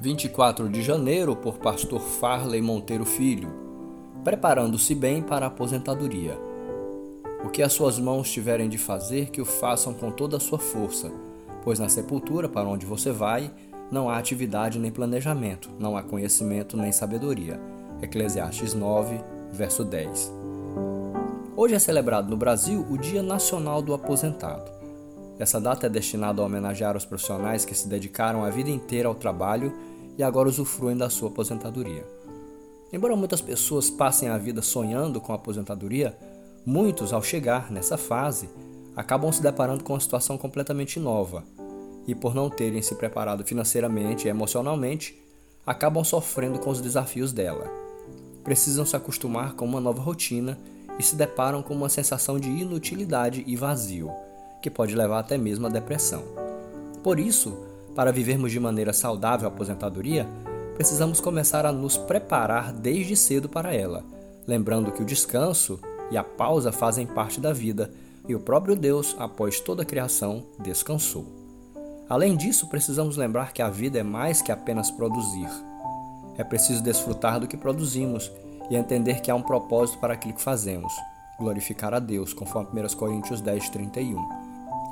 24 de janeiro, por Pastor Farley Monteiro Filho, preparando-se bem para a aposentadoria. O que as suas mãos tiverem de fazer, que o façam com toda a sua força, pois na sepultura para onde você vai, não há atividade nem planejamento, não há conhecimento nem sabedoria. Eclesiastes 9, verso 10. Hoje é celebrado no Brasil o Dia Nacional do Aposentado. Essa data é destinada a homenagear os profissionais que se dedicaram a vida inteira ao trabalho e agora usufruem da sua aposentadoria. Embora muitas pessoas passem a vida sonhando com a aposentadoria, muitos, ao chegar nessa fase, acabam se deparando com uma situação completamente nova e, por não terem se preparado financeiramente e emocionalmente, acabam sofrendo com os desafios dela. Precisam se acostumar com uma nova rotina e se deparam com uma sensação de inutilidade e vazio que pode levar até mesmo à depressão. Por isso, para vivermos de maneira saudável a aposentadoria, precisamos começar a nos preparar desde cedo para ela, lembrando que o descanso e a pausa fazem parte da vida e o próprio Deus, após toda a criação, descansou. Além disso, precisamos lembrar que a vida é mais que apenas produzir. É preciso desfrutar do que produzimos e entender que há um propósito para aquilo que fazemos, glorificar a Deus, conforme 1 Coríntios 10, 31.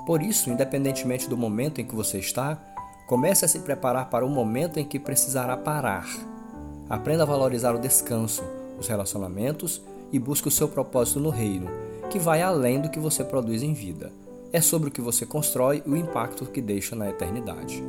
Por isso, independentemente do momento em que você está, comece a se preparar para o momento em que precisará parar. Aprenda a valorizar o descanso, os relacionamentos e busque o seu propósito no reino, que vai além do que você produz em vida. É sobre o que você constrói e o impacto que deixa na eternidade.